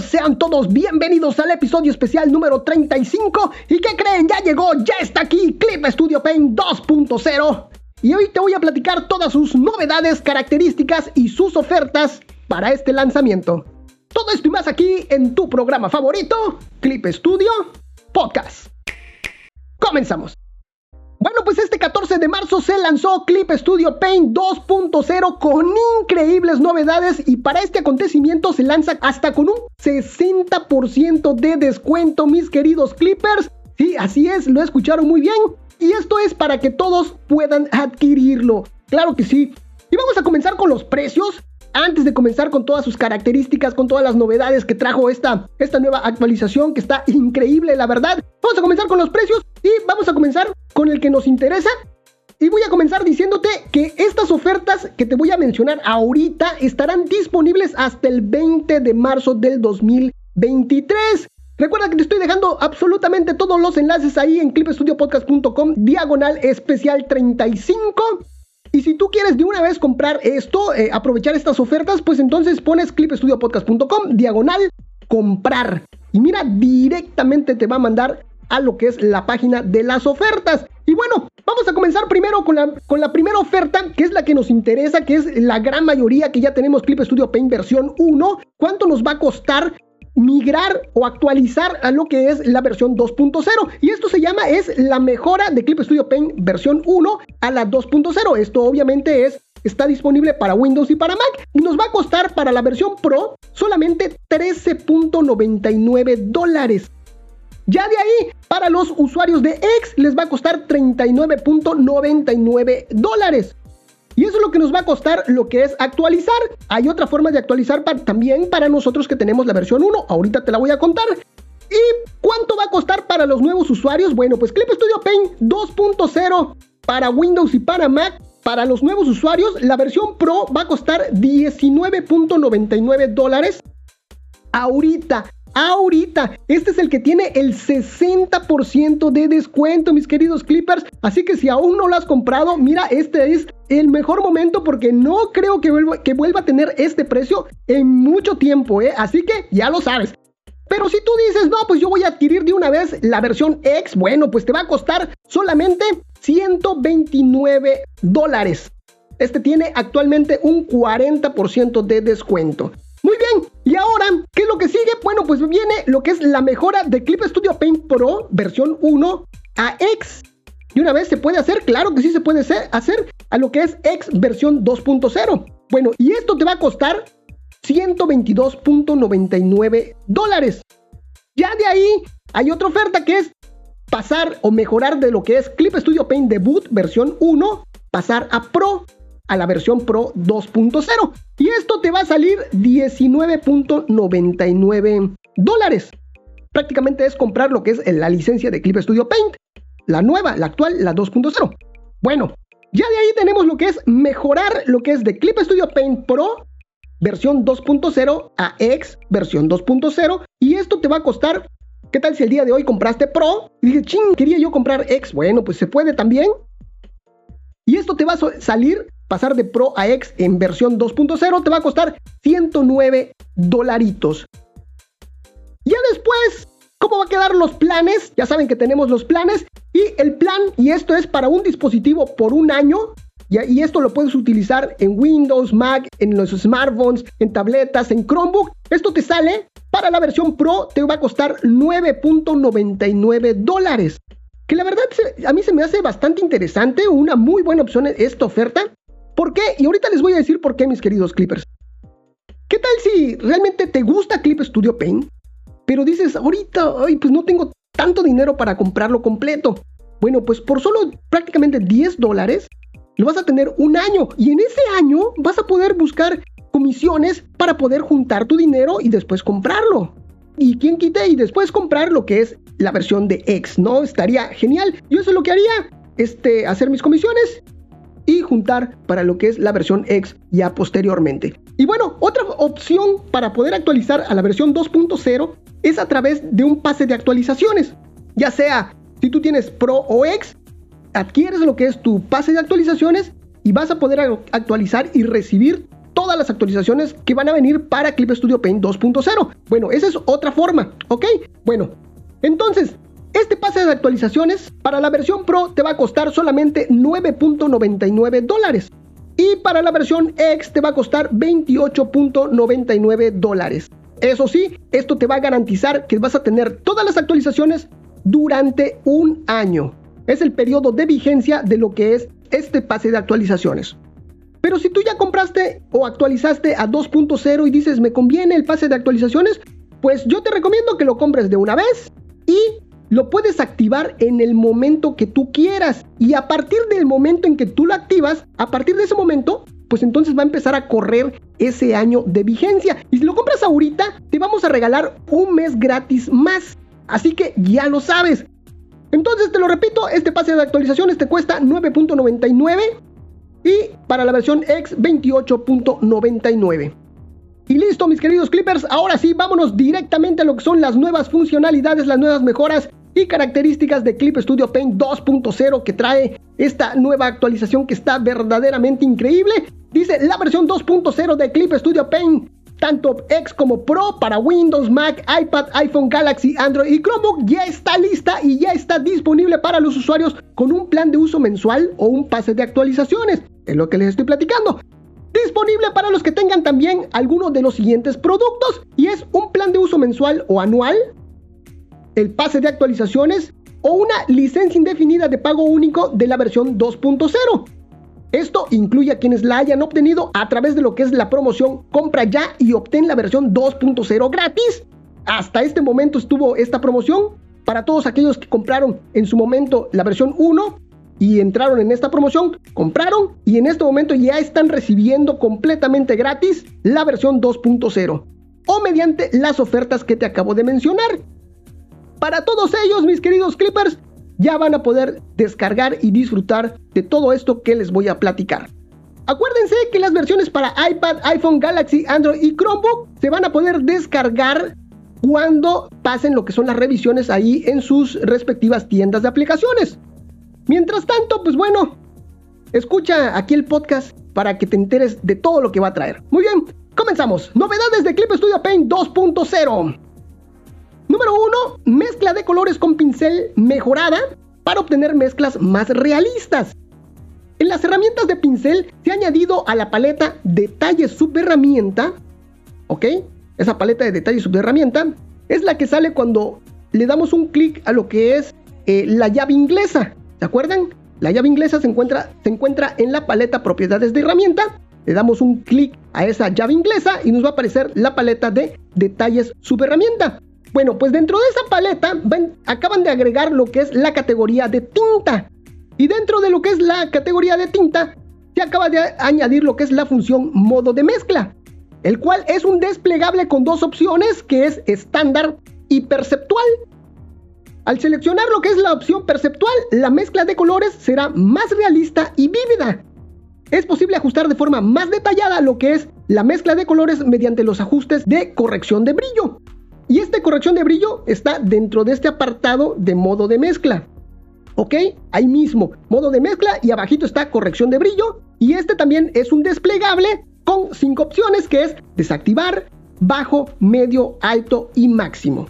Sean todos bienvenidos al episodio especial número 35. ¿Y qué creen? Ya llegó, ya está aquí Clip Studio Paint 2.0. Y hoy te voy a platicar todas sus novedades, características y sus ofertas para este lanzamiento. Todo esto y más aquí en tu programa favorito, Clip Studio Podcast. Comenzamos. Pues este 14 de marzo se lanzó Clip Studio Paint 2.0 con increíbles novedades y para este acontecimiento se lanza hasta con un 60% de descuento, mis queridos Clippers. Sí, así es, lo escucharon muy bien. Y esto es para que todos puedan adquirirlo. Claro que sí. Y vamos a comenzar con los precios antes de comenzar con todas sus características, con todas las novedades que trajo esta, esta nueva actualización que está increíble, la verdad. Vamos a comenzar con los precios y vamos a comenzar con el que nos interesa. Y voy a comenzar diciéndote que estas ofertas que te voy a mencionar ahorita estarán disponibles hasta el 20 de marzo del 2023. Recuerda que te estoy dejando absolutamente todos los enlaces ahí en clipstudiopodcast.com diagonal especial 35. Y si tú quieres de una vez comprar esto, eh, aprovechar estas ofertas, pues entonces pones clipstudiopodcast.com, diagonal, comprar. Y mira, directamente te va a mandar a lo que es la página de las ofertas. Y bueno, vamos a comenzar primero con la, con la primera oferta, que es la que nos interesa, que es la gran mayoría que ya tenemos Clip Studio Paint versión 1. ¿Cuánto nos va a costar migrar o actualizar a lo que es la versión 2.0 y esto se llama es la mejora de Clip Studio Paint versión 1 a la 2.0 esto obviamente es está disponible para Windows y para Mac. Y nos va a costar para la versión Pro solamente 13.99 dólares. Ya de ahí, para los usuarios de X les va a costar 39.99 dólares. Y eso es lo que nos va a costar lo que es actualizar. Hay otra forma de actualizar también para nosotros que tenemos la versión 1. Ahorita te la voy a contar. ¿Y cuánto va a costar para los nuevos usuarios? Bueno, pues Clip Studio Paint 2.0 para Windows y para Mac. Para los nuevos usuarios, la versión Pro va a costar 19.99 dólares. Ahorita, ahorita. Este es el que tiene el 60% de descuento, mis queridos Clippers. Así que si aún no lo has comprado, mira, este es el mejor momento porque no creo que vuelva, a tener este precio en mucho tiempo, ¿eh? Así que ya lo sabes. Pero si tú dices, no, pues yo voy a adquirir de una vez la versión X, bueno, pues te va a costar solamente 129 dólares. Este tiene actualmente un 40% de descuento. Muy bien, y ahora, ¿qué es lo que sigue? Bueno, pues viene lo que es la mejora de Clip Studio Paint Pro versión 1 a X. Y una vez se puede hacer, claro que sí se puede hacer a lo que es X versión 2.0. Bueno, y esto te va a costar 122.99 dólares. Ya de ahí hay otra oferta que es pasar o mejorar de lo que es Clip Studio Paint Debut versión 1, pasar a Pro a la versión Pro 2.0. Y esto te va a salir 19.99 dólares. Prácticamente es comprar lo que es la licencia de Clip Studio Paint. La nueva, la actual, la 2.0. Bueno, ya de ahí tenemos lo que es mejorar lo que es de Clip Studio Paint Pro versión 2.0 a X versión 2.0. Y esto te va a costar ¿Qué tal si el día de hoy compraste Pro? Y dije, ching, quería yo comprar X. Bueno, pues se puede también. Y esto te va a salir pasar de Pro a X en versión 2.0 te va a costar 109 dolaritos. Ya después, ¿cómo va a quedar los planes? Ya saben que tenemos los planes y el plan, y esto es para un dispositivo por un año, y esto lo puedes utilizar en Windows, Mac, en los smartphones, en tabletas, en Chromebook. Esto te sale para la versión Pro, te va a costar 9.99 dólares. Que la verdad a mí se me hace bastante interesante, una muy buena opción esta oferta. ¿Por qué? Y ahorita les voy a decir por qué, mis queridos Clippers. ¿Qué tal si realmente te gusta Clip Studio Paint, pero dices, ahorita, ay, pues no tengo tanto dinero para comprarlo completo? Bueno, pues por solo prácticamente 10 dólares, lo vas a tener un año y en ese año vas a poder buscar comisiones para poder juntar tu dinero y después comprarlo. Y quien quite y después comprar lo que es la versión de X, ¿no? Estaría genial. Yo eso es lo que haría, este, hacer mis comisiones y juntar para lo que es la versión X ya posteriormente. Y bueno, otra opción para poder actualizar a la versión 2.0 es a través de un pase de actualizaciones. Ya sea si tú tienes Pro o X, adquieres lo que es tu pase de actualizaciones y vas a poder actualizar y recibir todas las actualizaciones que van a venir para Clip Studio Paint 2.0. Bueno, esa es otra forma, ¿ok? Bueno, entonces, este pase de actualizaciones para la versión Pro te va a costar solamente 9.99 dólares. Y para la versión X te va a costar 28.99 dólares. Eso sí, esto te va a garantizar que vas a tener todas las actualizaciones durante un año. Es el periodo de vigencia de lo que es este pase de actualizaciones. Pero si tú ya compraste o actualizaste a 2.0 y dices me conviene el pase de actualizaciones, pues yo te recomiendo que lo compres de una vez y lo puedes activar en el momento que tú quieras. Y a partir del momento en que tú lo activas, a partir de ese momento, pues entonces va a empezar a correr ese año de vigencia. Y si lo compras ahorita, te vamos a regalar un mes gratis más. Así que ya lo sabes. Entonces te lo repito, este pase de actualizaciones te cuesta 9.99 y para la versión X 28.99. Y listo, mis queridos Clippers, ahora sí, vámonos directamente a lo que son las nuevas funcionalidades, las nuevas mejoras y características de Clip Studio Paint 2.0 que trae esta nueva actualización que está verdaderamente increíble. Dice la versión 2.0 de Clip Studio Paint, tanto X como Pro para Windows, Mac, iPad, iPhone, Galaxy, Android y Chromebook ya está lista y ya está disponible para los usuarios con un plan de uso mensual o un pase de actualizaciones. Es lo que les estoy platicando. Disponible para los que tengan también alguno de los siguientes productos y es un plan de uso mensual o anual el pase de actualizaciones o una licencia indefinida de pago único de la versión 2.0. Esto incluye a quienes la hayan obtenido a través de lo que es la promoción Compra ya y obtén la versión 2.0 gratis. Hasta este momento estuvo esta promoción para todos aquellos que compraron en su momento la versión 1 y entraron en esta promoción, compraron y en este momento ya están recibiendo completamente gratis la versión 2.0 o mediante las ofertas que te acabo de mencionar. Para todos ellos, mis queridos Clippers, ya van a poder descargar y disfrutar de todo esto que les voy a platicar. Acuérdense que las versiones para iPad, iPhone, Galaxy, Android y Chromebook se van a poder descargar cuando pasen lo que son las revisiones ahí en sus respectivas tiendas de aplicaciones. Mientras tanto, pues bueno, escucha aquí el podcast para que te enteres de todo lo que va a traer. Muy bien, comenzamos. Novedades de Clip Studio Paint 2.0. Número 1. Mezcla de colores con pincel mejorada para obtener mezclas más realistas. En las herramientas de pincel se ha añadido a la paleta detalles subherramienta, ¿ok? Esa paleta de detalles subherramienta es la que sale cuando le damos un clic a lo que es eh, la llave inglesa. ¿Se acuerdan? La llave inglesa se encuentra, se encuentra en la paleta propiedades de herramienta. Le damos un clic a esa llave inglesa y nos va a aparecer la paleta de detalles subherramienta. Bueno, pues dentro de esa paleta acaban de agregar lo que es la categoría de tinta. Y dentro de lo que es la categoría de tinta, se acaba de añadir lo que es la función modo de mezcla, el cual es un desplegable con dos opciones que es estándar y perceptual. Al seleccionar lo que es la opción perceptual, la mezcla de colores será más realista y vívida. Es posible ajustar de forma más detallada lo que es la mezcla de colores mediante los ajustes de corrección de brillo. Y esta corrección de brillo está dentro de este apartado de modo de mezcla. ¿Ok? Ahí mismo, modo de mezcla y abajito está corrección de brillo. Y este también es un desplegable con cinco opciones que es desactivar, bajo, medio, alto y máximo.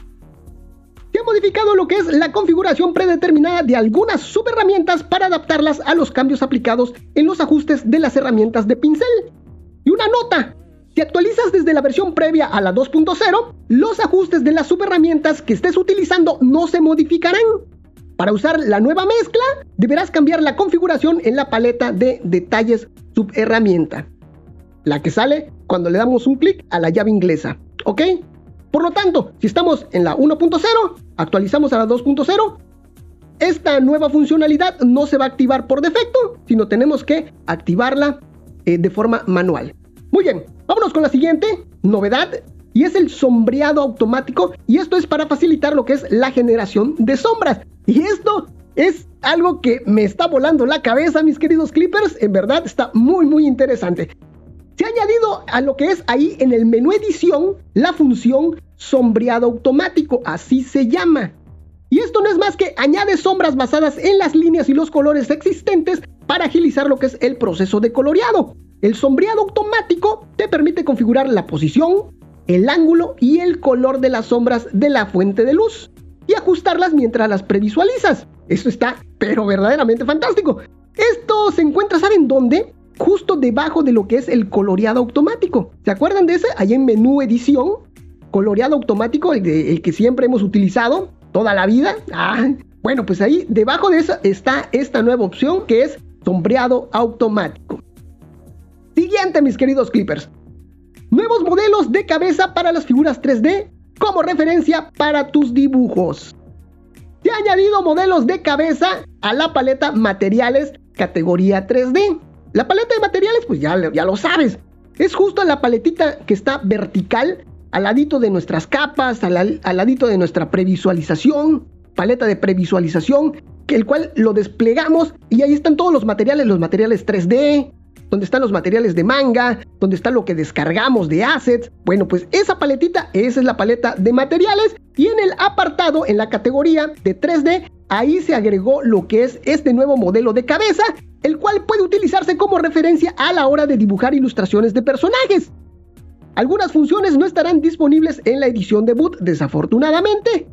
Se ha modificado lo que es la configuración predeterminada de algunas subherramientas para adaptarlas a los cambios aplicados en los ajustes de las herramientas de pincel. Y una nota, si actualizas desde la versión previa a la 2.0, los ajustes de las subherramientas que estés utilizando no se modificarán. Para usar la nueva mezcla, deberás cambiar la configuración en la paleta de detalles subherramienta. La que sale cuando le damos un clic a la llave inglesa. ¿Ok? Por lo tanto, si estamos en la 1.0, actualizamos a la 2.0, esta nueva funcionalidad no se va a activar por defecto, sino tenemos que activarla eh, de forma manual. Muy bien, vámonos con la siguiente novedad y es el sombreado automático y esto es para facilitar lo que es la generación de sombras. Y esto es algo que me está volando la cabeza, mis queridos clippers, en verdad está muy muy interesante. Se ha añadido a lo que es ahí en el menú edición la función sombreado automático, así se llama. Y esto no es más que añade sombras basadas en las líneas y los colores existentes para agilizar lo que es el proceso de coloreado. El sombreado automático te permite configurar la posición, el ángulo y el color de las sombras de la fuente de luz y ajustarlas mientras las previsualizas. Esto está, pero verdaderamente fantástico. Esto se encuentra, ¿saben dónde? Justo debajo de lo que es el coloreado automático. ¿Se acuerdan de ese? Ahí en menú edición, coloreado automático, el, que siempre hemos utilizado toda la vida. Ah, bueno, pues ahí debajo de eso está esta nueva opción que es sombreado automático. Siguiente, mis queridos clippers. Nuevos modelos de cabeza para las figuras 3D como referencia para tus dibujos. Se ha añadido modelos de cabeza a la paleta materiales categoría 3D. La paleta de materiales, pues ya, ya lo sabes. Es justo la paletita que está vertical al ladito de nuestras capas, al, al ladito de nuestra previsualización, paleta de previsualización, que el cual lo desplegamos y ahí están todos los materiales, los materiales 3D, donde están los materiales de manga, donde está lo que descargamos de assets. Bueno, pues esa paletita, esa es la paleta de materiales y en el apartado, en la categoría de 3D, ahí se agregó lo que es este nuevo modelo de cabeza, el cual puede utilizarse como referencia a la hora de dibujar ilustraciones de personajes. Algunas funciones no estarán disponibles en la edición debut, desafortunadamente,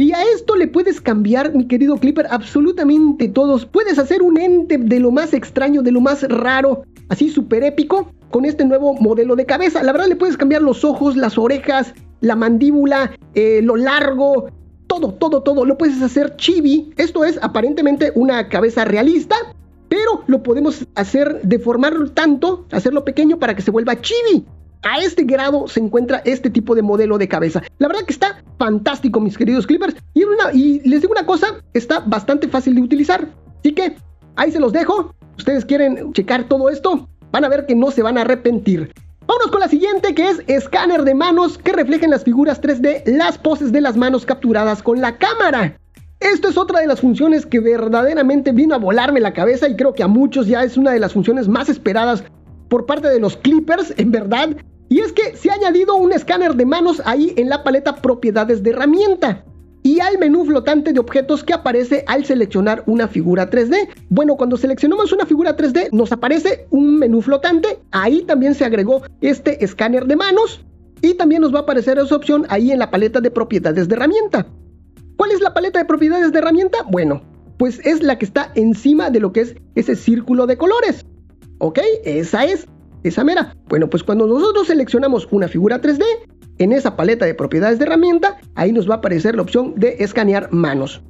y a esto le puedes cambiar, mi querido Clipper, absolutamente todos. Puedes hacer un ente de lo más extraño, de lo más raro, así súper épico, con este nuevo modelo de cabeza. La verdad le puedes cambiar los ojos, las orejas, la mandíbula, eh, lo largo, todo, todo, todo. Lo puedes hacer chibi. Esto es aparentemente una cabeza realista, pero lo podemos hacer deformarlo tanto, hacerlo pequeño para que se vuelva chibi. A este grado se encuentra este tipo de modelo de cabeza. La verdad que está fantástico, mis queridos clippers. Y, y les digo una cosa, está bastante fácil de utilizar. Así que ahí se los dejo. Ustedes quieren checar todo esto, van a ver que no se van a arrepentir. Vámonos con la siguiente que es escáner de manos que reflejen las figuras 3D las poses de las manos capturadas con la cámara. Esto es otra de las funciones que verdaderamente vino a volarme la cabeza y creo que a muchos ya es una de las funciones más esperadas por parte de los clippers, en verdad. Y es que se ha añadido un escáner de manos ahí en la paleta propiedades de herramienta y al menú flotante de objetos que aparece al seleccionar una figura 3D. Bueno, cuando seleccionamos una figura 3D nos aparece un menú flotante, ahí también se agregó este escáner de manos y también nos va a aparecer esa opción ahí en la paleta de propiedades de herramienta. ¿Cuál es la paleta de propiedades de herramienta? Bueno, pues es la que está encima de lo que es ese círculo de colores. ¿Ok? Esa es esa mera. Bueno, pues cuando nosotros seleccionamos una figura 3D, en esa paleta de propiedades de herramienta, ahí nos va a aparecer la opción de escanear manos.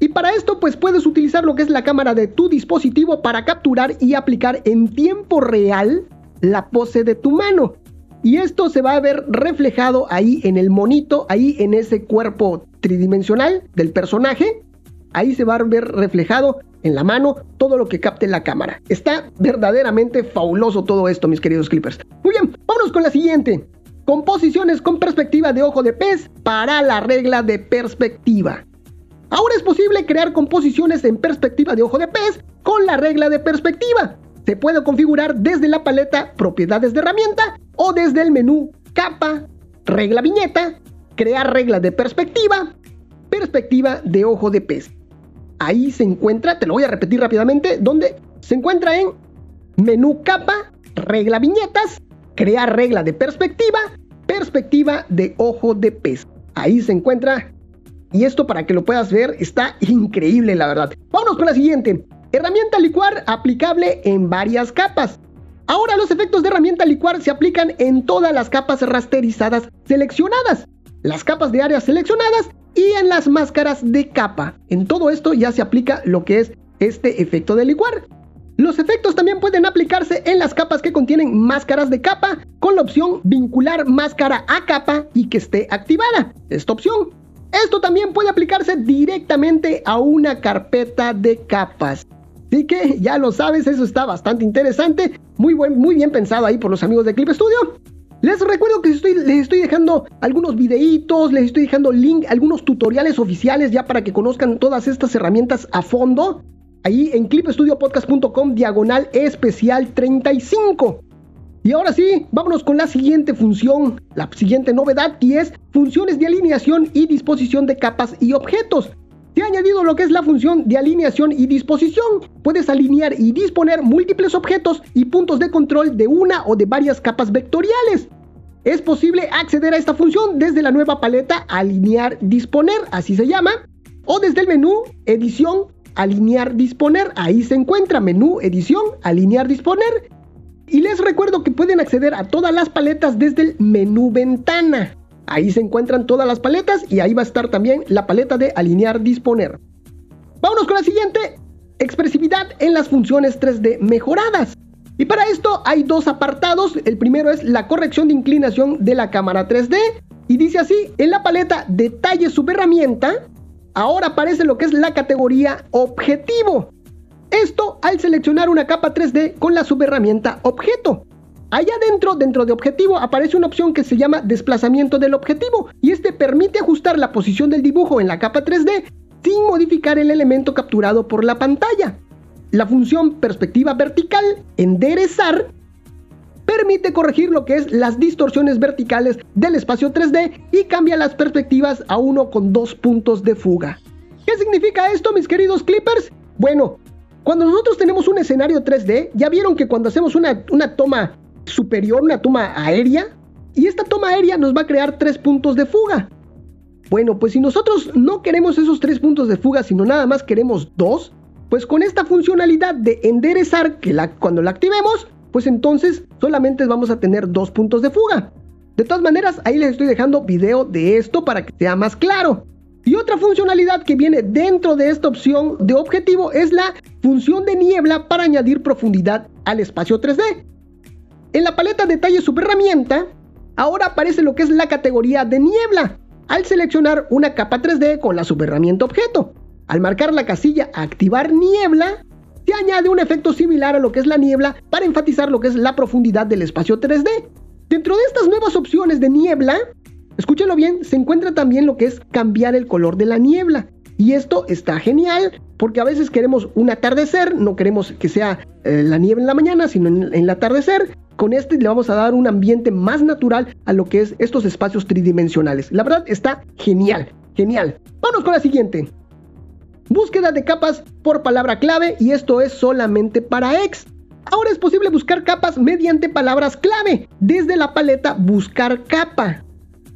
Y para esto pues puedes utilizar lo que es la cámara de tu dispositivo para capturar y aplicar en tiempo real la pose de tu mano. Y esto se va a ver reflejado ahí en el monito, ahí en ese cuerpo tridimensional del personaje. Ahí se va a ver reflejado en la mano todo lo que capte la cámara. Está verdaderamente fabuloso todo esto, mis queridos clippers. Muy bien, vámonos con la siguiente. Composiciones con perspectiva de ojo de pez para la regla de perspectiva. Ahora es posible crear composiciones en perspectiva de ojo de pez con la regla de perspectiva. Se puede configurar desde la paleta Propiedades de herramienta o desde el menú Capa, Regla Viñeta, Crear regla de perspectiva, Perspectiva de ojo de pez ahí se encuentra, te lo voy a repetir rápidamente, donde se encuentra en menú capa, regla viñetas, crear regla de perspectiva, perspectiva de ojo de pez. Ahí se encuentra. Y esto para que lo puedas ver está increíble, la verdad. Vámonos con la siguiente. Herramienta licuar aplicable en varias capas. Ahora los efectos de herramienta licuar se aplican en todas las capas rasterizadas seleccionadas. Las capas de áreas seleccionadas y en las máscaras de capa. En todo esto ya se aplica lo que es este efecto de licuar. Los efectos también pueden aplicarse en las capas que contienen máscaras de capa con la opción vincular máscara a capa y que esté activada. Esta opción. Esto también puede aplicarse directamente a una carpeta de capas. Así que ya lo sabes, eso está bastante interesante. Muy, buen, muy bien pensado ahí por los amigos de Clip Studio. Les recuerdo que les estoy dejando algunos videitos, les estoy dejando link, algunos tutoriales oficiales ya para que conozcan todas estas herramientas a fondo. Ahí en clipstudiopodcast.com diagonal especial 35. Y ahora sí, vámonos con la siguiente función, la siguiente novedad y es funciones de alineación y disposición de capas y objetos. Se ha añadido lo que es la función de alineación y disposición. Puedes alinear y disponer múltiples objetos y puntos de control de una o de varias capas vectoriales. Es posible acceder a esta función desde la nueva paleta Alinear Disponer, así se llama, o desde el menú Edición Alinear Disponer. Ahí se encuentra menú Edición Alinear Disponer. Y les recuerdo que pueden acceder a todas las paletas desde el menú Ventana. Ahí se encuentran todas las paletas y ahí va a estar también la paleta de Alinear Disponer. Vámonos con la siguiente. Expresividad en las funciones 3D mejoradas. Y para esto hay dos apartados. El primero es la corrección de inclinación de la cámara 3D. Y dice así, en la paleta Detalle Subherramienta, ahora aparece lo que es la categoría Objetivo. Esto al seleccionar una capa 3D con la subherramienta Objeto. Allá dentro, dentro de objetivo, aparece una opción que se llama desplazamiento del objetivo y este permite ajustar la posición del dibujo en la capa 3D sin modificar el elemento capturado por la pantalla. La función perspectiva vertical, enderezar, permite corregir lo que es las distorsiones verticales del espacio 3D y cambia las perspectivas a uno con dos puntos de fuga. ¿Qué significa esto, mis queridos clippers? Bueno, cuando nosotros tenemos un escenario 3D, ya vieron que cuando hacemos una, una toma superior, una toma aérea, y esta toma aérea nos va a crear tres puntos de fuga. Bueno, pues si nosotros no queremos esos tres puntos de fuga, sino nada más queremos dos, pues con esta funcionalidad de enderezar, que la, cuando la activemos, pues entonces solamente vamos a tener dos puntos de fuga. De todas maneras, ahí les estoy dejando video de esto para que sea más claro. Y otra funcionalidad que viene dentro de esta opción de objetivo es la función de niebla para añadir profundidad al espacio 3D. En la paleta detalle subherramienta, ahora aparece lo que es la categoría de niebla, al seleccionar una capa 3D con la subherramienta objeto. Al marcar la casilla Activar niebla, se añade un efecto similar a lo que es la niebla para enfatizar lo que es la profundidad del espacio 3D. Dentro de estas nuevas opciones de niebla, escúchenlo bien, se encuentra también lo que es cambiar el color de la niebla. Y esto está genial porque a veces queremos un atardecer, no queremos que sea eh, la niebla en la mañana, sino en el atardecer. Con este le vamos a dar un ambiente más natural a lo que es estos espacios tridimensionales. La verdad está genial, genial. Vamos con la siguiente. Búsqueda de capas por palabra clave y esto es solamente para X. Ahora es posible buscar capas mediante palabras clave desde la paleta Buscar capa.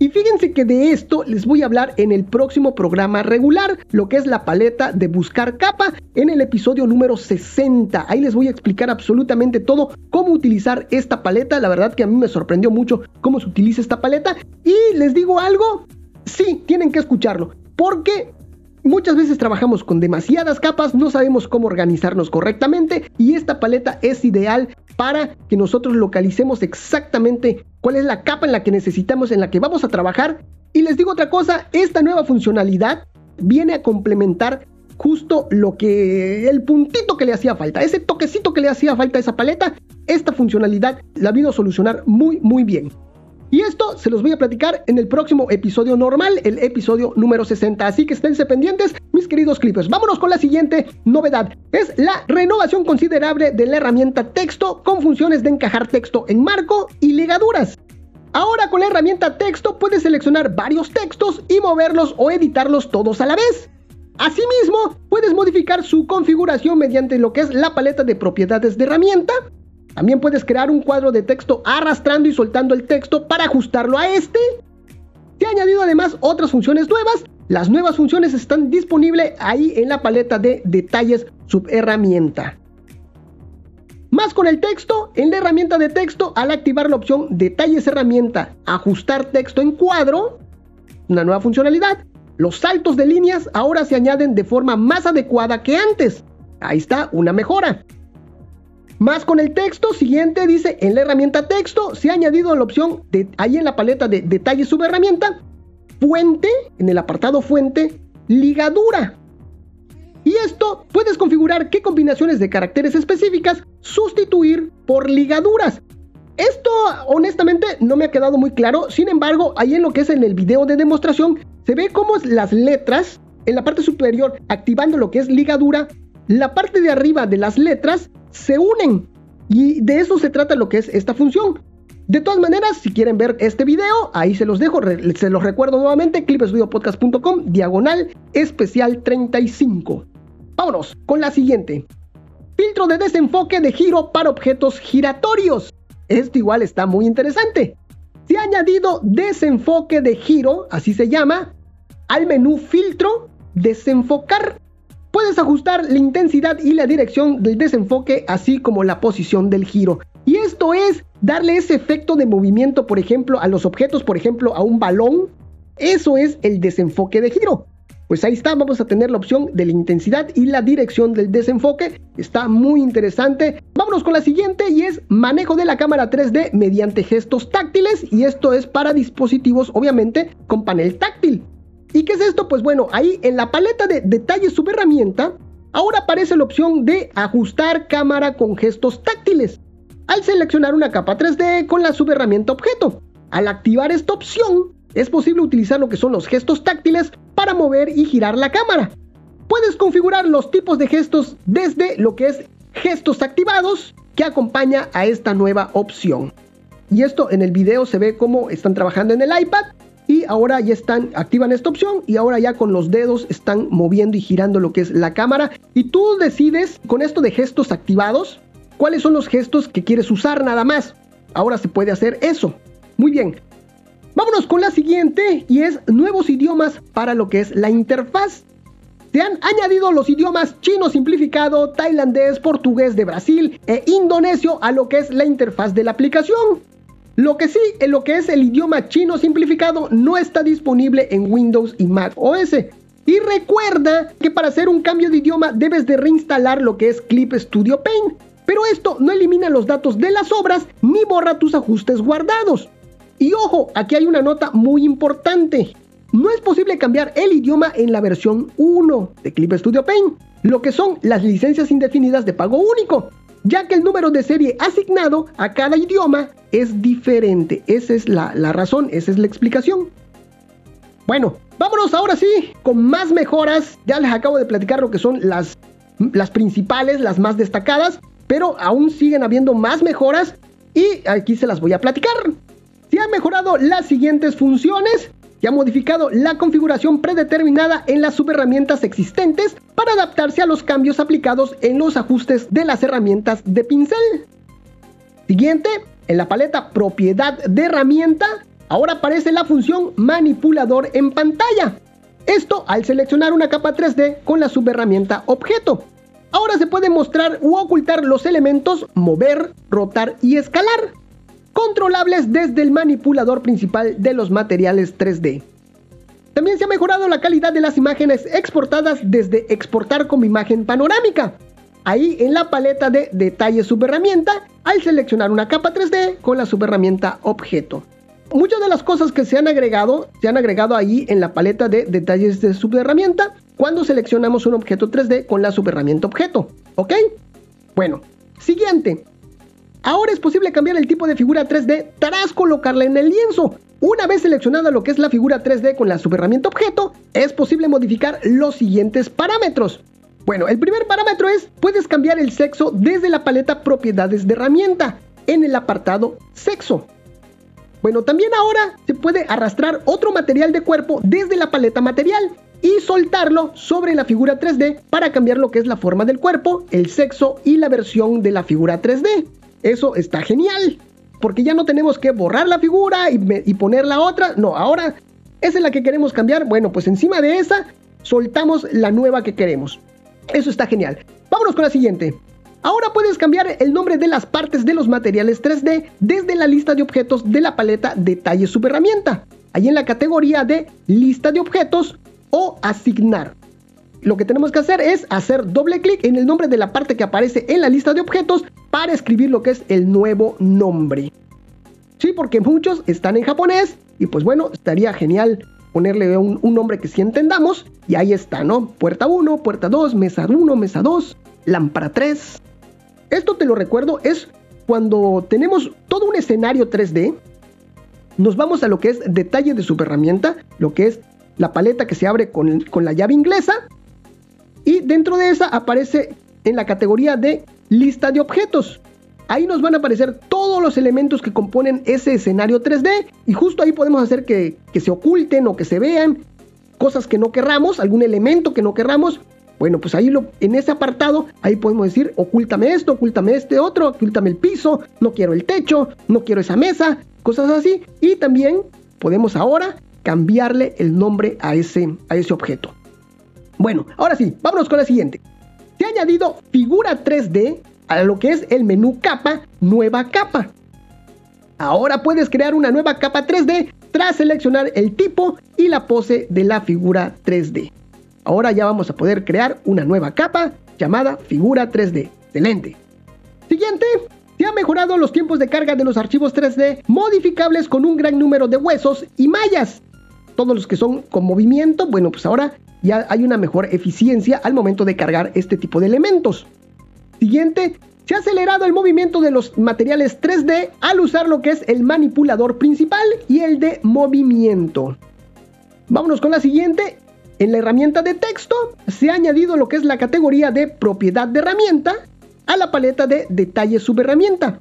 Y fíjense que de esto les voy a hablar en el próximo programa regular, lo que es la paleta de buscar capa, en el episodio número 60. Ahí les voy a explicar absolutamente todo, cómo utilizar esta paleta. La verdad que a mí me sorprendió mucho cómo se utiliza esta paleta. Y les digo algo, sí, tienen que escucharlo, porque Muchas veces trabajamos con demasiadas capas, no sabemos cómo organizarnos correctamente y esta paleta es ideal para que nosotros localicemos exactamente cuál es la capa en la que necesitamos, en la que vamos a trabajar. Y les digo otra cosa, esta nueva funcionalidad viene a complementar justo lo que el puntito que le hacía falta, ese toquecito que le hacía falta a esa paleta, esta funcionalidad la vino a solucionar muy muy bien. Y esto se los voy a platicar en el próximo episodio normal, el episodio número 60. Así que esténse pendientes, mis queridos clippers. Vámonos con la siguiente novedad. Es la renovación considerable de la herramienta texto con funciones de encajar texto en marco y ligaduras. Ahora con la herramienta texto puedes seleccionar varios textos y moverlos o editarlos todos a la vez. Asimismo, puedes modificar su configuración mediante lo que es la paleta de propiedades de herramienta, también puedes crear un cuadro de texto arrastrando y soltando el texto para ajustarlo a este. Se ha añadido además otras funciones nuevas. Las nuevas funciones están disponibles ahí en la paleta de detalles subherramienta. Más con el texto, en la herramienta de texto, al activar la opción Detalles herramienta, ajustar texto en cuadro, una nueva funcionalidad, los saltos de líneas ahora se añaden de forma más adecuada que antes. Ahí está, una mejora. Más con el texto, siguiente dice, en la herramienta texto se ha añadido la opción de ahí en la paleta de detalles subherramienta, fuente, en el apartado fuente, ligadura. Y esto puedes configurar qué combinaciones de caracteres específicas sustituir por ligaduras. Esto honestamente no me ha quedado muy claro, sin embargo, ahí en lo que es en el video de demostración, se ve cómo las letras en la parte superior activando lo que es ligadura, la parte de arriba de las letras se unen. Y de eso se trata lo que es esta función. De todas maneras, si quieren ver este video, ahí se los dejo, se los recuerdo nuevamente, clipestudiopodcast.com, diagonal especial 35. Vámonos con la siguiente. Filtro de desenfoque de giro para objetos giratorios. Esto igual está muy interesante. Se ha añadido desenfoque de giro, así se llama, al menú filtro desenfocar. Puedes ajustar la intensidad y la dirección del desenfoque, así como la posición del giro. Y esto es darle ese efecto de movimiento, por ejemplo, a los objetos, por ejemplo, a un balón. Eso es el desenfoque de giro. Pues ahí está, vamos a tener la opción de la intensidad y la dirección del desenfoque. Está muy interesante. Vámonos con la siguiente y es manejo de la cámara 3D mediante gestos táctiles y esto es para dispositivos obviamente con panel táctil. ¿Y qué es esto? Pues bueno, ahí en la paleta de detalles subherramienta, ahora aparece la opción de ajustar cámara con gestos táctiles al seleccionar una capa 3D con la subherramienta objeto. Al activar esta opción, es posible utilizar lo que son los gestos táctiles para mover y girar la cámara. Puedes configurar los tipos de gestos desde lo que es gestos activados que acompaña a esta nueva opción. Y esto en el video se ve cómo están trabajando en el iPad y ahora ya están, activan esta opción y ahora ya con los dedos están moviendo y girando lo que es la cámara y tú decides con esto de gestos activados cuáles son los gestos que quieres usar nada más. Ahora se puede hacer eso. Muy bien. Vámonos con la siguiente y es nuevos idiomas para lo que es la interfaz. Se han añadido los idiomas chino simplificado, tailandés, portugués de Brasil e indonesio a lo que es la interfaz de la aplicación. Lo que sí, en lo que es el idioma chino simplificado no está disponible en Windows y Mac OS. Y recuerda que para hacer un cambio de idioma debes de reinstalar lo que es Clip Studio Paint. Pero esto no elimina los datos de las obras ni borra tus ajustes guardados. Y ojo, aquí hay una nota muy importante. No es posible cambiar el idioma en la versión 1 de Clip Studio Paint, lo que son las licencias indefinidas de pago único, ya que el número de serie asignado a cada idioma es diferente. Esa es la, razón, esa es la explicación. Bueno, vámonos ahora sí con más mejoras. Ya les acabo de platicar lo que son las, las principales, las más destacadas pero aún siguen habiendo más mejoras y aquí se las voy a platicar. Se han mejorado las siguientes funciones. Se ha modificado la configuración predeterminada en las subherramientas existentes para adaptarse a los cambios aplicados en los ajustes de las herramientas de pincel. Siguiente, en la paleta propiedad de herramienta, ahora aparece la función manipulador en pantalla. Esto al seleccionar una capa 3D con la subherramienta objeto. Ahora se pueden mostrar u ocultar los elementos mover, rotar y escalar, controlables desde el manipulador principal de los materiales 3D. También se ha mejorado la calidad de las imágenes exportadas desde exportar como imagen panorámica. Ahí en la paleta de detalles subherramienta, al seleccionar una capa 3D con la subherramienta objeto. Muchas de las cosas que se han agregado, se han agregado ahí en la paleta de detalles de subherramienta cuando seleccionamos un objeto 3D con la subherramienta objeto. ¿Ok? Bueno, siguiente. Ahora es posible cambiar el tipo de figura 3D tras colocarla en el lienzo. Una vez seleccionada lo que es la figura 3D con la subherramienta objeto, es posible modificar los siguientes parámetros. Bueno, el primer parámetro es, puedes cambiar el sexo desde la paleta propiedades de herramienta, en el apartado sexo. Bueno, también ahora se puede arrastrar otro material de cuerpo desde la paleta material y soltarlo sobre la figura 3D para cambiar lo que es la forma del cuerpo, el sexo y la versión de la figura 3D. Eso está genial, porque ya no tenemos que borrar la figura y, poner la otra. No, ahora esa es la que queremos cambiar. Bueno, pues encima de esa soltamos la nueva que queremos. Eso está genial. Vámonos con la siguiente. Ahora puedes cambiar el nombre de las partes de los materiales 3D desde la lista de objetos de la paleta Detalles Subherramienta. Ahí en la categoría de Lista de objetos o asignar. Lo que tenemos que hacer es hacer doble clic en el nombre de la parte que aparece en la lista de objetos para escribir lo que es el nuevo nombre. Sí, porque muchos están en japonés y pues bueno, estaría genial ponerle un, nombre que sí entendamos y ahí está, ¿no? Puerta 1, puerta 2, mesa 1, mesa 2, lámpara 3. Esto te lo recuerdo, es cuando tenemos todo un escenario 3D, nos vamos a lo que es detalle de herramienta, lo que es la paleta que se abre con, la llave inglesa y dentro de esa aparece en la categoría de lista de objetos. ahí nos van a aparecer todos los elementos que componen ese escenario 3D y justo ahí podemos hacer que, que se oculten o que se vean cosas que no querramos, algún elemento que no querramos. Bueno, pues ahí lo, en ese apartado, ahí podemos decir, ocúltame esto, ocúltame este otro, ocúltame el piso, no quiero el techo, no quiero esa mesa, cosas así. Y también podemos ahora cambiarle el nombre a ese, a ese objeto. Bueno, ahora sí, vámonos con la siguiente. Se ha añadido figura 3D a lo que es el menú capa, nueva capa. Ahora puedes crear una nueva capa 3D tras seleccionar el tipo y la pose de la figura 3D. Ahora ya vamos a poder crear una nueva capa llamada figura 3D. Excelente. Siguiente, se han mejorado los tiempos de carga de los archivos 3D modificables con un gran número de huesos y mallas. Todos los que son con movimiento, bueno, pues ahora ya hay una mejor eficiencia al momento de cargar este tipo de elementos. Siguiente, se ha acelerado el movimiento de los materiales 3D al usar lo que es el manipulador principal y el de movimiento. Vámonos con la siguiente. En la herramienta de texto se ha añadido lo que es la categoría de propiedad de herramienta a la paleta de detalle subherramienta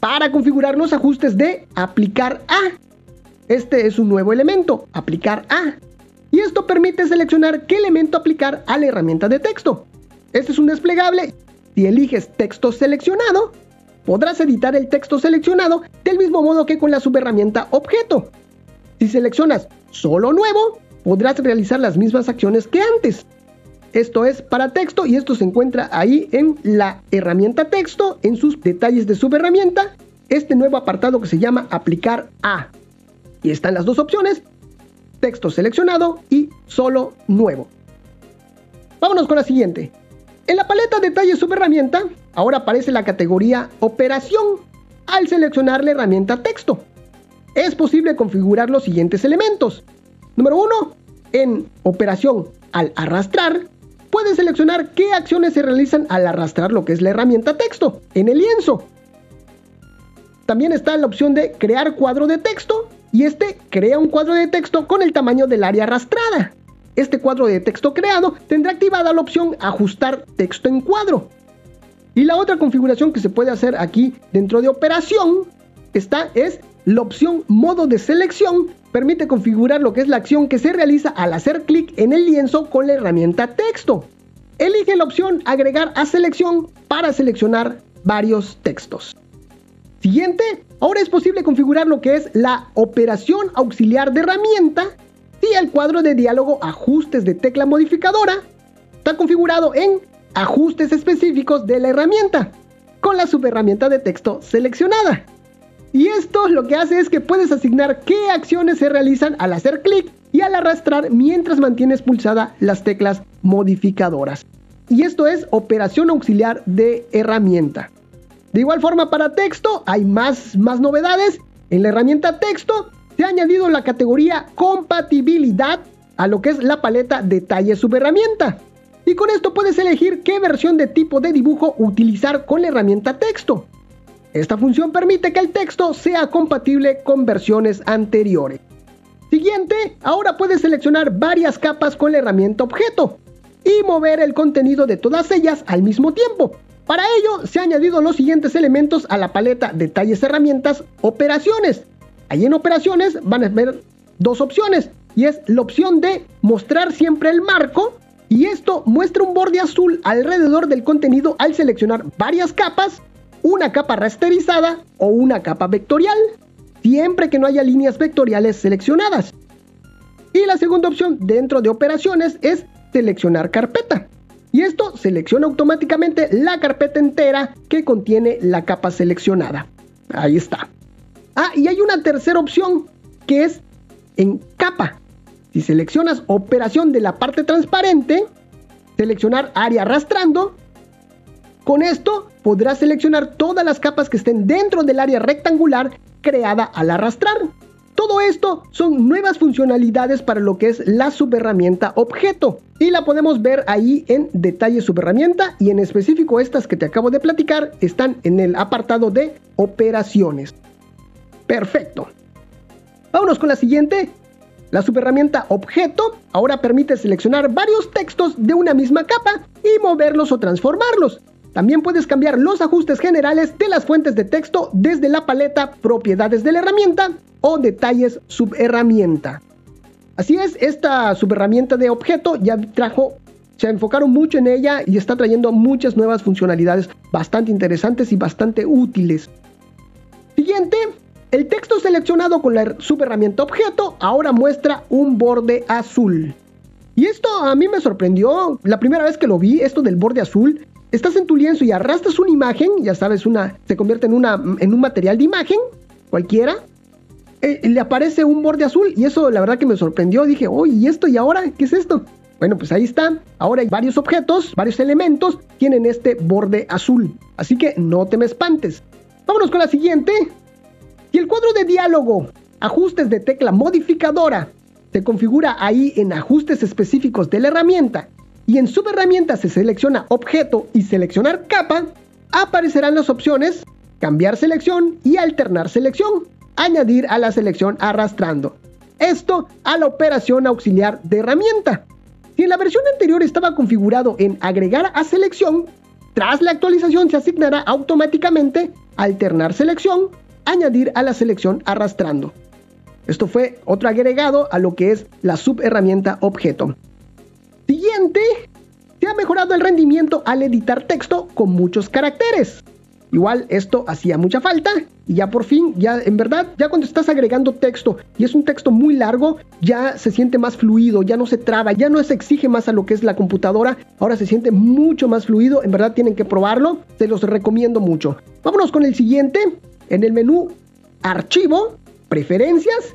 para configurar los ajustes de aplicar a. Este es un nuevo elemento, aplicar a. Y esto permite seleccionar qué elemento aplicar a la herramienta de texto. Este es un desplegable si eliges texto seleccionado, podrás editar el texto seleccionado del mismo modo que con la subherramienta objeto. Si seleccionas solo nuevo, podrás realizar las mismas acciones que antes. Esto es para texto y esto se encuentra ahí en la herramienta texto, en sus detalles de subherramienta, este nuevo apartado que se llama aplicar a. Y están las dos opciones, texto seleccionado y solo nuevo. Vámonos con la siguiente. En la paleta Detalles Subherramienta, ahora aparece la categoría Operación al seleccionar la herramienta Texto. Es posible configurar los siguientes elementos. Número 1. En Operación al arrastrar, puedes seleccionar qué acciones se realizan al arrastrar lo que es la herramienta Texto en el lienzo. También está la opción de crear cuadro de texto y este crea un cuadro de texto con el tamaño del área arrastrada este cuadro de texto creado tendrá activada la opción ajustar texto en cuadro. Y la otra configuración que se puede hacer aquí dentro de operación está es la opción modo de selección permite configurar lo que es la acción que se realiza al hacer clic en el lienzo con la herramienta texto. Elige la opción agregar a selección para seleccionar varios textos. Siguiente, ahora es posible configurar lo que es la operación auxiliar de herramienta y el cuadro de diálogo ajustes de tecla modificadora está configurado en ajustes específicos de la herramienta con la subherramienta de texto seleccionada. Y esto lo que hace es que puedes asignar qué acciones se realizan al hacer clic y al arrastrar mientras mantienes pulsada las teclas modificadoras. Y esto es operación auxiliar de herramienta. De igual forma para texto hay más, más novedades. En la herramienta texto se ha añadido la categoría compatibilidad a lo que es la paleta detalle subherramienta. Y con esto puedes elegir qué versión de tipo de dibujo utilizar con la herramienta texto. Esta función permite que el texto sea compatible con versiones anteriores. Siguiente, ahora puedes seleccionar varias capas con la herramienta objeto y mover el contenido de todas ellas al mismo tiempo. Para ello se han añadido los siguientes elementos a la paleta detalles herramientas operaciones Ahí en operaciones van a ver dos opciones y es la opción de mostrar siempre el marco y esto muestra un borde azul alrededor del contenido al seleccionar varias capas, una capa rasterizada o una capa vectorial, siempre que no haya líneas vectoriales seleccionadas. Y la segunda opción dentro de operaciones es seleccionar carpeta. Y esto selecciona automáticamente la carpeta entera que contiene la capa seleccionada. Ahí está. Ah, y hay una tercera opción que es en capa. Si seleccionas operación de la parte transparente, seleccionar área arrastrando, con esto podrás seleccionar todas las capas que estén dentro del área rectangular creada al arrastrar. Todo esto son nuevas funcionalidades para lo que es la subherramienta objeto y la podemos ver ahí en detalle subherramienta y en específico estas que te acabo de platicar están en el apartado de operaciones. Perfecto. Vámonos con la siguiente. La subherramienta objeto ahora permite seleccionar varios textos de una misma capa y moverlos o transformarlos. También puedes cambiar los ajustes generales de las fuentes de texto desde la paleta Propiedades de la herramienta o Detalles subherramienta. Así es, esta subherramienta de objeto ya trajo, se enfocaron mucho en ella y está trayendo muchas nuevas funcionalidades bastante interesantes y bastante útiles. Siguiente, el texto seleccionado con la subherramienta objeto ahora muestra un borde azul. Y esto a mí me sorprendió la primera vez que lo vi, esto del borde azul. Estás en tu lienzo y arrastras una imagen, ya sabes, una se convierte en, una, en un material de imagen, cualquiera. Eh, le aparece un borde azul y eso la verdad que me sorprendió. Dije, oye, ¿y esto y ahora? ¿Qué es esto? Bueno, pues ahí está. Ahora hay varios objetos, varios elementos tienen este borde azul. Así que no te me espantes. Vámonos con la siguiente. Si el cuadro de diálogo, ajustes de tecla modificadora, se configura ahí en ajustes específicos de la herramienta y en subherramienta se selecciona objeto y seleccionar capa, aparecerán las opciones cambiar selección y alternar selección, añadir a la selección arrastrando. Esto a la operación auxiliar de herramienta. Si en la versión anterior estaba configurado en agregar a selección, tras la actualización se asignará automáticamente alternar selección añadir a la selección arrastrando. Esto fue otro agregado a lo que es la subherramienta objeto. Siguiente, se ha mejorado el rendimiento al editar texto con muchos caracteres. Igual esto hacía mucha falta y ya por fin, ya en verdad, ya cuando estás agregando texto y es un texto muy largo, ya se siente más fluido, ya no se traba, ya no se exige más a lo que es la computadora, ahora se siente mucho más fluido, en verdad tienen que probarlo, se los recomiendo mucho. Vámonos con el siguiente, en el menú Archivo, Preferencias,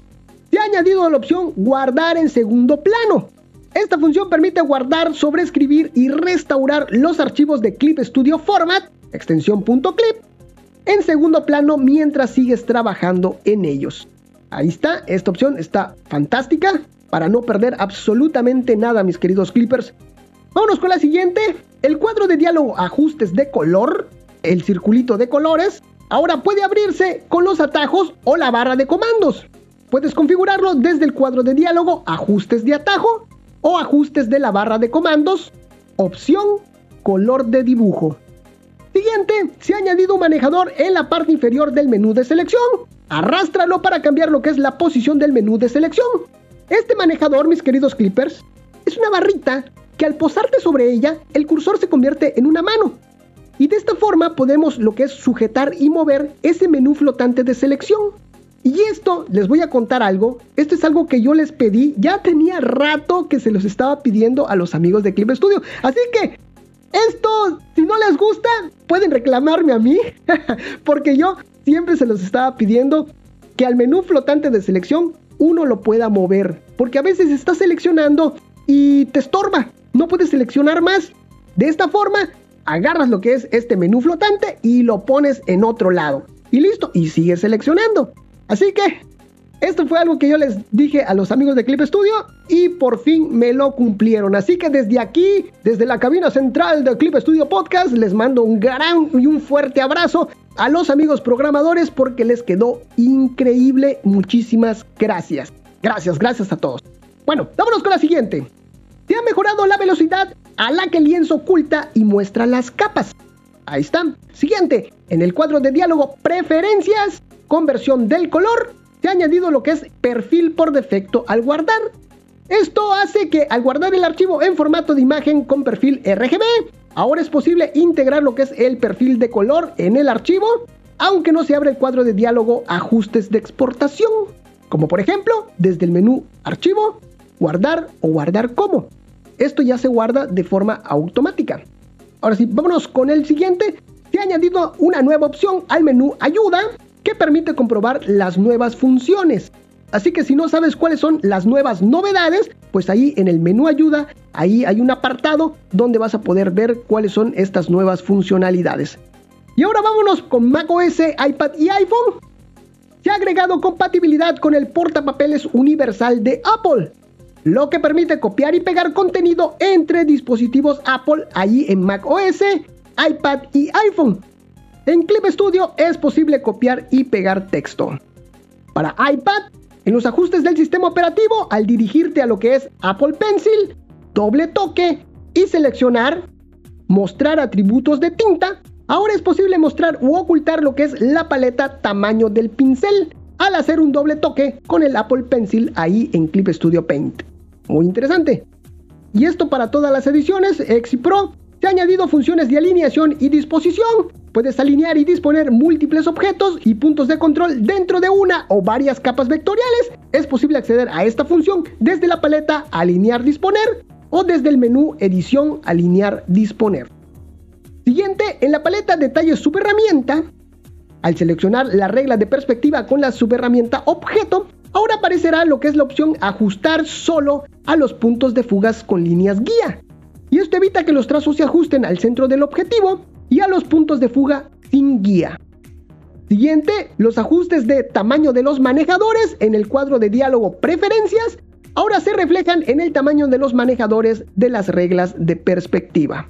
se ha añadido la opción Guardar en segundo plano. Esta función permite guardar, sobreescribir y restaurar los archivos de Clip Studio Format, extensión .clip, en segundo plano mientras sigues trabajando en ellos. Ahí está, esta opción está fantástica para no perder absolutamente nada, mis queridos clippers. Vámonos con la siguiente, el cuadro de diálogo ajustes de color, el circulito de colores, Ahora puede abrirse con los atajos o la barra de comandos. Puedes configurarlo desde el cuadro de diálogo, ajustes de atajo o ajustes de la barra de comandos, opción, color de dibujo. Siguiente, se ha añadido un manejador en la parte inferior del menú de selección. Arrástralo para cambiar lo que es la posición del menú de selección. Este manejador, mis queridos clippers, es una barrita que al posarte sobre ella, el cursor se convierte en una mano. Y de esta forma podemos lo que es sujetar y mover ese menú flotante de selección. Y esto, les voy a contar algo, esto es algo que yo les pedí, ya tenía rato que se los estaba pidiendo a los amigos de Clip Studio. Así que, esto, si no les gusta, pueden reclamarme a mí, porque yo siempre se los estaba pidiendo que al menú flotante de selección uno lo pueda mover, porque a veces está seleccionando y te estorba, no puedes seleccionar más. De esta forma, agarras lo que es este menú flotante y lo pones en otro lado. Y listo, y sigues seleccionando. Así que esto fue algo que yo les dije a los amigos de Clip Studio y por fin me lo cumplieron. Así que desde aquí, desde la cabina central de Clip Studio Podcast, les mando un gran y un fuerte abrazo a los amigos programadores porque les quedó increíble. Muchísimas gracias. Gracias, gracias a todos. Bueno, vámonos con la siguiente. Se ha mejorado la velocidad a la que el lienzo oculta y muestra las capas. Ahí está. Siguiente, en el cuadro de diálogo Preferencias, conversión del color, se ha añadido lo que es perfil por defecto al guardar. Esto hace que al guardar el archivo en formato de imagen con perfil RGB, ahora es posible integrar lo que es el perfil de color en el archivo, aunque no se abre el cuadro de diálogo Ajustes de exportación, como por ejemplo desde el menú Archivo, Guardar o Guardar como esto ya se guarda de forma automática. Ahora sí, vámonos con el siguiente. Se ha añadido una nueva opción al menú Ayuda que permite comprobar las nuevas funciones. Así que si no sabes cuáles son las nuevas novedades, pues ahí en el menú ayuda, ahí hay un apartado donde vas a poder ver cuáles son estas nuevas funcionalidades. Y ahora vámonos con macOS, iPad y iPhone. Se ha agregado compatibilidad con el portapapeles universal de Apple lo que permite copiar y pegar contenido entre dispositivos Apple allí en Mac OS, iPad y iPhone. En Clip Studio es posible copiar y pegar texto. Para iPad, en los ajustes del sistema operativo, al dirigirte a lo que es Apple Pencil, doble toque y seleccionar, mostrar atributos de tinta, ahora es posible mostrar u ocultar lo que es la paleta tamaño del pincel al hacer un doble toque con el Apple Pencil ahí en Clip Studio Paint. Muy interesante. Y esto para todas las ediciones X Pro. Se ha añadido funciones de alineación y disposición. Puedes alinear y disponer múltiples objetos y puntos de control dentro de una o varias capas vectoriales. Es posible acceder a esta función desde la paleta Alinear Disponer o desde el menú Edición Alinear Disponer. Siguiente, en la paleta Detalles Subherramienta, al seleccionar la regla de perspectiva con la subherramienta Objeto, ahora aparecerá lo que es la opción Ajustar solo a los puntos de fugas con líneas guía. Y esto evita que los trazos se ajusten al centro del objetivo y a los puntos de fuga sin guía. Siguiente, los ajustes de tamaño de los manejadores en el cuadro de diálogo Preferencias ahora se reflejan en el tamaño de los manejadores de las reglas de perspectiva.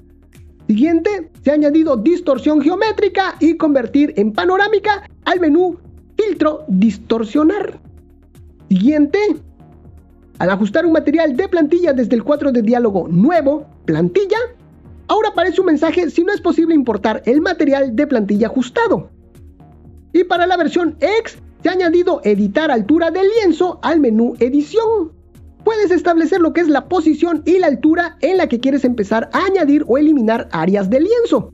Siguiente, se ha añadido distorsión geométrica y convertir en panorámica al menú filtro distorsionar. Siguiente, al ajustar un material de plantilla desde el cuadro de diálogo nuevo, plantilla, ahora aparece un mensaje si no es posible importar el material de plantilla ajustado. Y para la versión X se ha añadido editar altura del lienzo al menú edición puedes establecer lo que es la posición y la altura en la que quieres empezar a añadir o eliminar áreas de lienzo.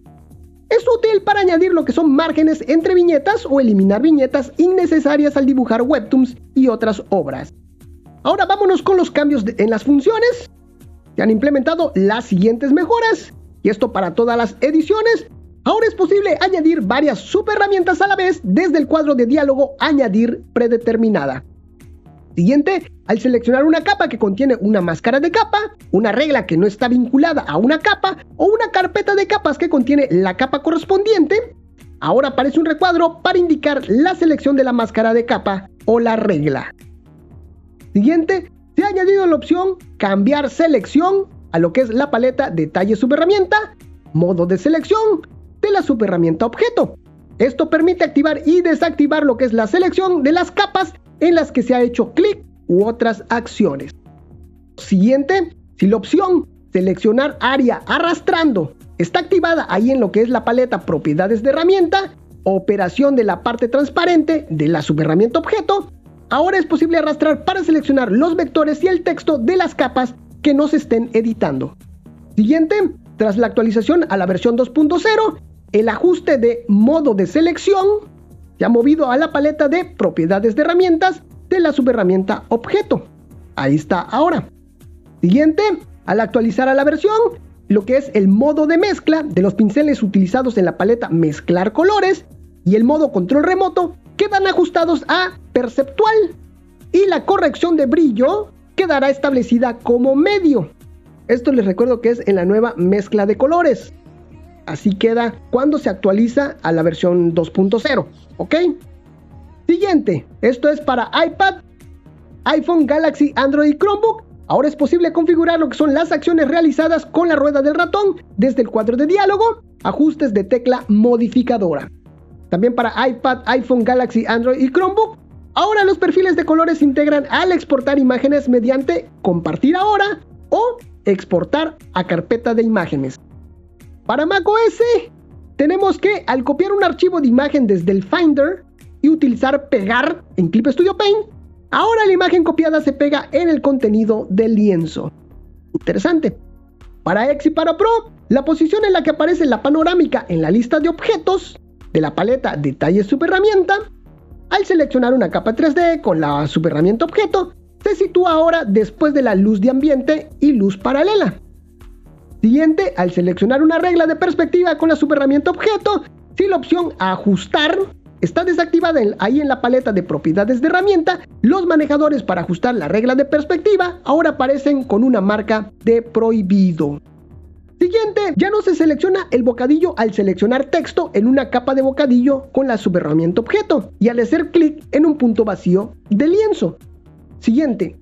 Es útil para añadir lo que son márgenes entre viñetas o eliminar viñetas innecesarias al dibujar webtoons y otras obras. Ahora vámonos con los cambios en las funciones. Se han implementado las siguientes mejoras, y esto para todas las ediciones. Ahora es posible añadir varias subherramientas a la vez desde el cuadro de diálogo Añadir predeterminada. Siguiente, al seleccionar una capa que contiene una máscara de capa, una regla que no está vinculada a una capa o una carpeta de capas que contiene la capa correspondiente, ahora aparece un recuadro para indicar la selección de la máscara de capa o la regla. Siguiente, se ha añadido la opción cambiar selección a lo que es la paleta detalle subherramienta, modo de selección de la subherramienta objeto. Esto permite activar y desactivar lo que es la selección de las capas en las que se ha hecho clic u otras acciones. Siguiente, si la opción seleccionar área arrastrando está activada ahí en lo que es la paleta propiedades de herramienta, operación de la parte transparente de la subherramienta objeto, ahora es posible arrastrar para seleccionar los vectores y el texto de las capas que no se estén editando. Siguiente, tras la actualización a la versión 2.0, el ajuste de modo de selección se ha movido a la paleta de propiedades de herramientas de la subherramienta objeto. Ahí está ahora. Siguiente, al actualizar a la versión, lo que es el modo de mezcla de los pinceles utilizados en la paleta mezclar colores y el modo control remoto quedan ajustados a perceptual y la corrección de brillo quedará establecida como medio. Esto les recuerdo que es en la nueva mezcla de colores. Así queda cuando se actualiza a la versión 2.0. ¿Ok? Siguiente, esto es para iPad, iPhone, Galaxy, Android y Chromebook. Ahora es posible configurar lo que son las acciones realizadas con la rueda del ratón desde el cuadro de diálogo, ajustes de tecla modificadora. También para iPad, iPhone, Galaxy, Android y Chromebook. Ahora los perfiles de colores se integran al exportar imágenes mediante compartir ahora o exportar a carpeta de imágenes. Para macOS tenemos que al copiar un archivo de imagen desde el Finder y utilizar pegar en Clip Studio Paint, ahora la imagen copiada se pega en el contenido del lienzo. Interesante. Para X y para Pro, la posición en la que aparece la panorámica en la lista de objetos de la paleta Detalles Subherramienta, al seleccionar una capa 3D con la subherramienta objeto, se sitúa ahora después de la luz de ambiente y luz paralela. Siguiente, al seleccionar una regla de perspectiva con la subherramienta objeto, si la opción ajustar está desactivada ahí en la paleta de propiedades de herramienta, los manejadores para ajustar la regla de perspectiva ahora aparecen con una marca de prohibido. Siguiente, ya no se selecciona el bocadillo al seleccionar texto en una capa de bocadillo con la subherramienta objeto y al hacer clic en un punto vacío de lienzo. Siguiente,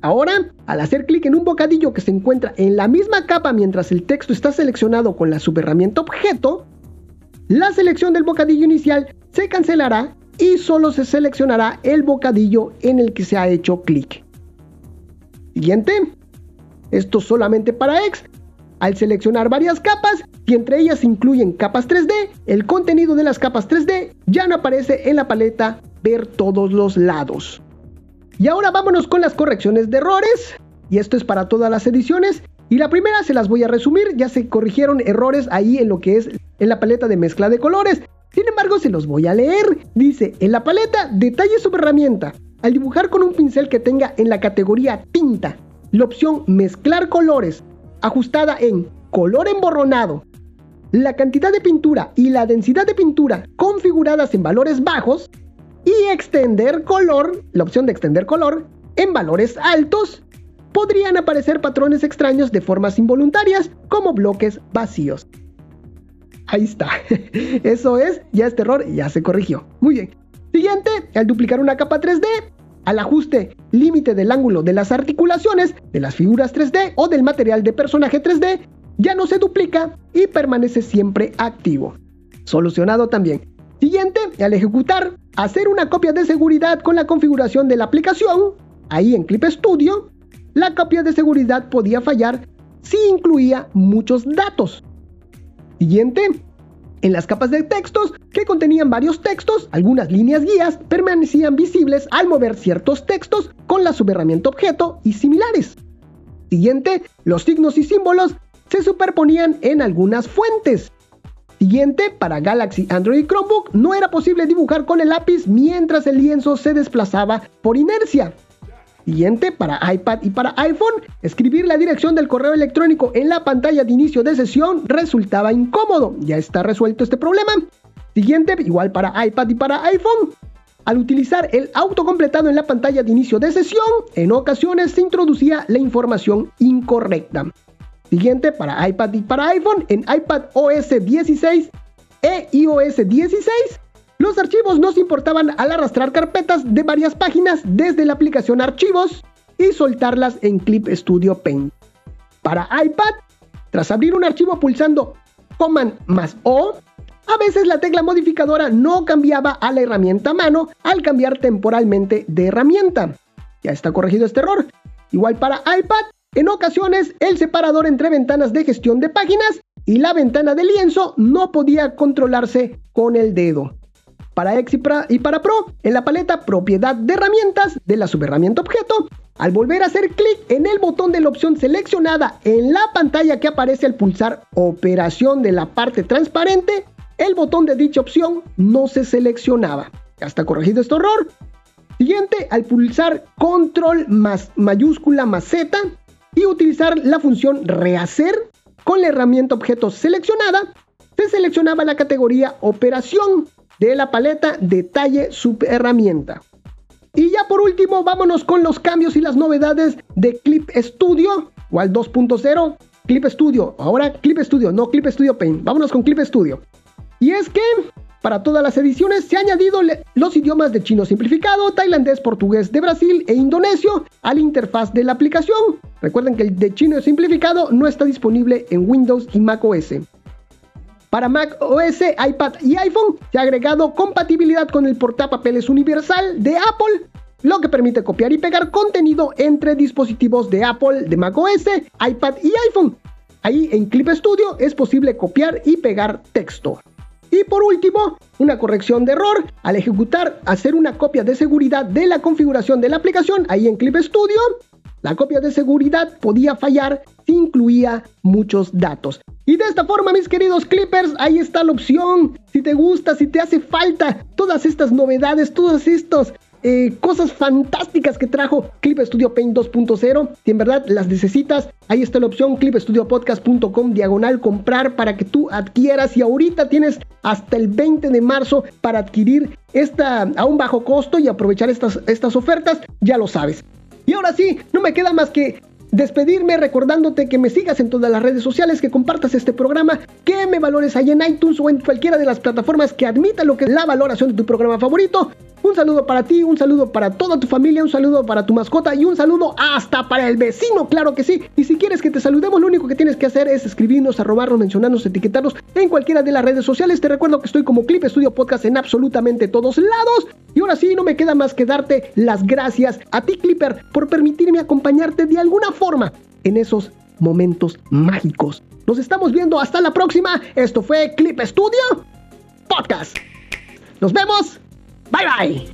Ahora, al hacer clic en un bocadillo que se encuentra en la misma capa mientras el texto está seleccionado con la subherramienta objeto, la selección del bocadillo inicial se cancelará y solo se seleccionará el bocadillo en el que se ha hecho clic. Siguiente. Esto solamente para X. Al seleccionar varias capas, Si entre ellas incluyen capas 3D, el contenido de las capas 3D ya no aparece en la paleta ver todos los lados. Y ahora vámonos con las correcciones de errores. Y esto es para todas las ediciones. Y la primera se las voy a resumir, ya se corrigieron errores ahí en lo que es en la paleta de mezcla de colores. Sin embargo, se los voy a leer. Dice, en la paleta, detalle sobre herramienta. Al dibujar con un pincel que tenga en la categoría tinta la opción mezclar colores, ajustada en color emborronado, la cantidad de pintura y la densidad de pintura configuradas en valores bajos y extender color, la opción de extender color, en valores altos, podrían aparecer patrones extraños de formas involuntarias como bloques vacíos. Ahí está. Eso es, ya este error ya se corrigió. Muy bien. Siguiente, al duplicar una capa 3D, al ajuste límite del ángulo de las articulaciones de las figuras 3D o del material de personaje 3D, ya no se duplica y permanece siempre activo. Solucionado también. Siguiente, al ejecutar, hacer una copia de seguridad con la configuración de la aplicación, ahí en Clip Studio, la copia de seguridad podía fallar si incluía muchos datos. Siguiente, en las capas de textos que contenían varios textos, algunas líneas guías permanecían visibles al mover ciertos textos con la subherramienta objeto y similares. Siguiente, los signos y símbolos se superponían en algunas fuentes. Siguiente, para Galaxy, Android y Chromebook no era posible dibujar con el lápiz mientras el lienzo se desplazaba por inercia. Siguiente, para iPad y para iPhone, escribir la dirección del correo electrónico en la pantalla de inicio de sesión resultaba incómodo. Ya está resuelto este problema. Siguiente, igual para iPad y para iPhone. Al utilizar el autocompletado en la pantalla de inicio de sesión, en ocasiones se introducía la información incorrecta. Siguiente, para iPad y para iPhone, en iPad OS 16 e iOS 16, los archivos no se importaban al arrastrar carpetas de varias páginas desde la aplicación Archivos y soltarlas en Clip Studio Paint. Para iPad, tras abrir un archivo pulsando Command más O, a veces la tecla modificadora no cambiaba a la herramienta mano al cambiar temporalmente de herramienta. Ya está corregido este error. Igual para iPad, en ocasiones, el separador entre ventanas de gestión de páginas y la ventana de lienzo no podía controlarse con el dedo. Para X y para Pro, en la paleta Propiedad de herramientas de la subherramienta objeto, al volver a hacer clic en el botón de la opción seleccionada en la pantalla que aparece al pulsar Operación de la parte transparente, el botón de dicha opción no se seleccionaba. Ya está corregido este error. Siguiente, al pulsar Control más mayúscula más Z, y utilizar la función rehacer con la herramienta objeto seleccionada, se seleccionaba la categoría operación de la paleta detalle subherramienta. Y ya por último, vámonos con los cambios y las novedades de Clip Studio o al 2.0 Clip Studio. Ahora Clip Studio, no Clip Studio Paint. Vámonos con Clip Studio. Y es que para todas las ediciones se han añadido los idiomas de chino simplificado, tailandés, portugués de Brasil e indonesio a la interfaz de la aplicación. Recuerden que el de chino simplificado no está disponible en Windows y Mac OS. Para Mac OS, iPad y iPhone se ha agregado compatibilidad con el portapapeles universal de Apple, lo que permite copiar y pegar contenido entre dispositivos de Apple, de Mac OS, iPad y iPhone. Ahí en Clip Studio es posible copiar y pegar texto. Y por último, una corrección de error. Al ejecutar, hacer una copia de seguridad de la configuración de la aplicación ahí en Clip Studio, la copia de seguridad podía fallar si incluía muchos datos. Y de esta forma, mis queridos clippers, ahí está la opción. Si te gusta, si te hace falta todas estas novedades, todos estos eh, cosas fantásticas que trajo Clip Studio Paint 2.0. Si en verdad las necesitas, ahí está la opción clipstudiopodcast.com diagonal comprar para que tú adquieras. Y ahorita tienes hasta el 20 de marzo para adquirir esta a un bajo costo y aprovechar estas, estas ofertas, ya lo sabes. Y ahora sí, no me queda más que despedirme recordándote que me sigas en todas las redes sociales, que compartas este programa, que me valores ahí en iTunes o en cualquiera de las plataformas que admita lo que es la valoración de tu programa favorito. Un saludo para ti, un saludo para toda tu familia, un saludo para tu mascota y un saludo hasta para el vecino, claro que sí. Y si quieres que te saludemos, lo único que tienes que hacer es escribirnos, arrobarnos, mencionarnos, etiquetarnos en cualquiera de las redes sociales. Te recuerdo que estoy como Clip Studio Podcast en absolutamente todos lados. Y ahora sí, no me queda más que darte las gracias a ti, Clipper, por permitirme acompañarte de alguna forma en esos momentos mágicos. Nos estamos viendo hasta la próxima. Esto fue Clip Studio Podcast. Nos vemos. Bye bye.